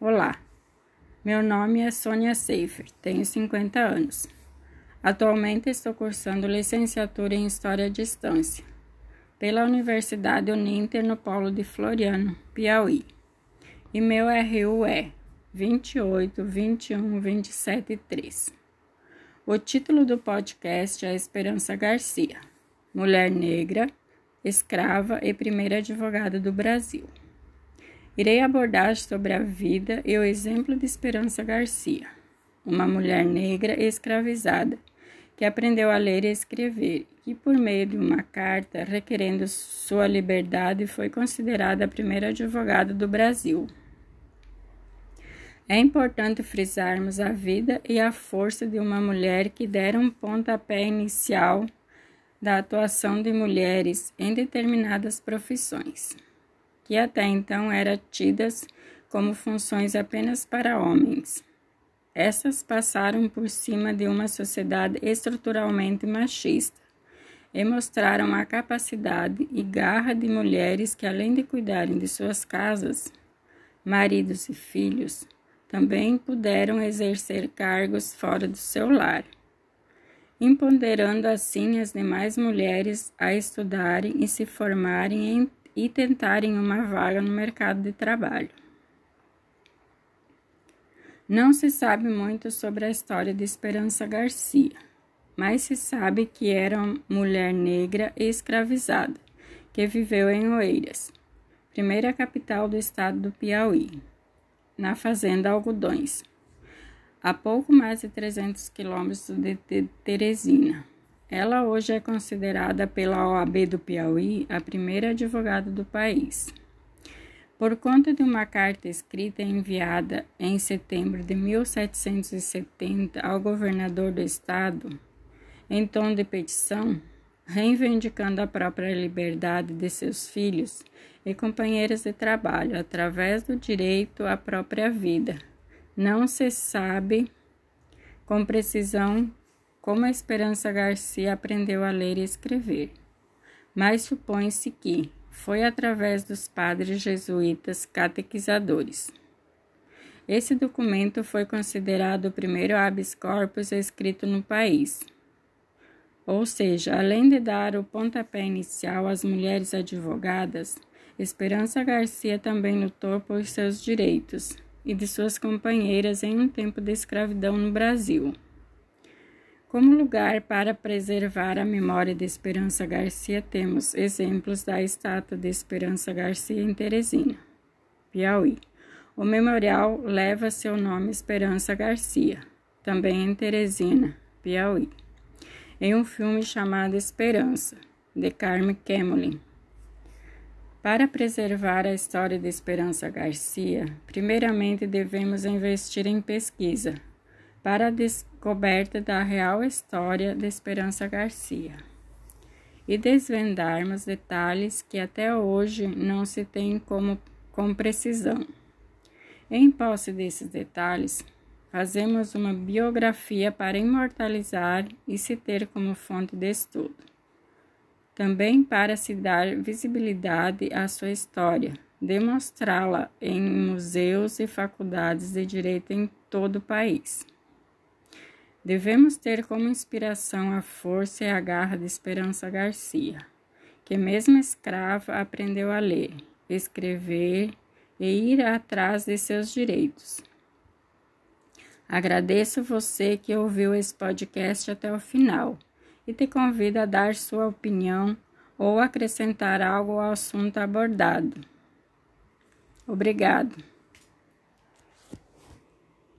Olá, meu nome é Sônia Seifer, tenho 50 anos. Atualmente estou cursando licenciatura em História à Distância pela Universidade Uninter no Polo de Floriano, Piauí. E meu RU é 28 21 27 3. O título do podcast é Esperança Garcia, mulher negra, escrava e primeira advogada do Brasil. Irei abordar sobre a vida e o exemplo de Esperança Garcia, uma mulher negra escravizada que aprendeu a ler e escrever e, por meio de uma carta requerendo sua liberdade, foi considerada a primeira advogada do Brasil. É importante frisarmos a vida e a força de uma mulher que deram um pontapé inicial da atuação de mulheres em determinadas profissões que até então eram tidas como funções apenas para homens. Essas passaram por cima de uma sociedade estruturalmente machista e mostraram a capacidade e garra de mulheres que, além de cuidarem de suas casas, maridos e filhos, também puderam exercer cargos fora do seu lar, empoderando assim as demais mulheres a estudarem e se formarem em e tentarem uma vaga no mercado de trabalho. Não se sabe muito sobre a história de Esperança Garcia, mas se sabe que era uma mulher negra e escravizada, que viveu em Oeiras, primeira capital do estado do Piauí, na fazenda Algodões, a pouco mais de 300 quilômetros de Teresina. Ela hoje é considerada pela OAB do Piauí a primeira advogada do país. Por conta de uma carta escrita enviada em setembro de 1770 ao governador do estado, em tom de petição, reivindicando a própria liberdade de seus filhos e companheiras de trabalho através do direito à própria vida. Não se sabe com precisão como a Esperança Garcia aprendeu a ler e escrever, mas supõe-se que foi através dos padres jesuítas catequizadores. Esse documento foi considerado o primeiro habeas corpus escrito no país. Ou seja, além de dar o pontapé inicial às mulheres advogadas, Esperança Garcia também lutou por seus direitos e de suas companheiras em um tempo de escravidão no Brasil. Como lugar para preservar a memória de Esperança Garcia, temos exemplos da estátua de Esperança Garcia em Teresina, Piauí. O memorial leva seu nome Esperança Garcia, também em Teresina, Piauí, em um filme chamado Esperança, de Carmen Kemmelin. Para preservar a história de Esperança Garcia, primeiramente devemos investir em pesquisa para a descoberta da real história de Esperança Garcia e desvendarmos detalhes que até hoje não se tem como, com precisão. Em posse desses detalhes, fazemos uma biografia para imortalizar e se ter como fonte de estudo. Também para se dar visibilidade à sua história, demonstrá-la em museus e faculdades de direito em todo o país. Devemos ter como inspiração a força e a garra de Esperança Garcia, que, mesmo escrava, aprendeu a ler, escrever e ir atrás de seus direitos. Agradeço você que ouviu esse podcast até o final e te convido a dar sua opinião ou acrescentar algo ao assunto abordado. Obrigado.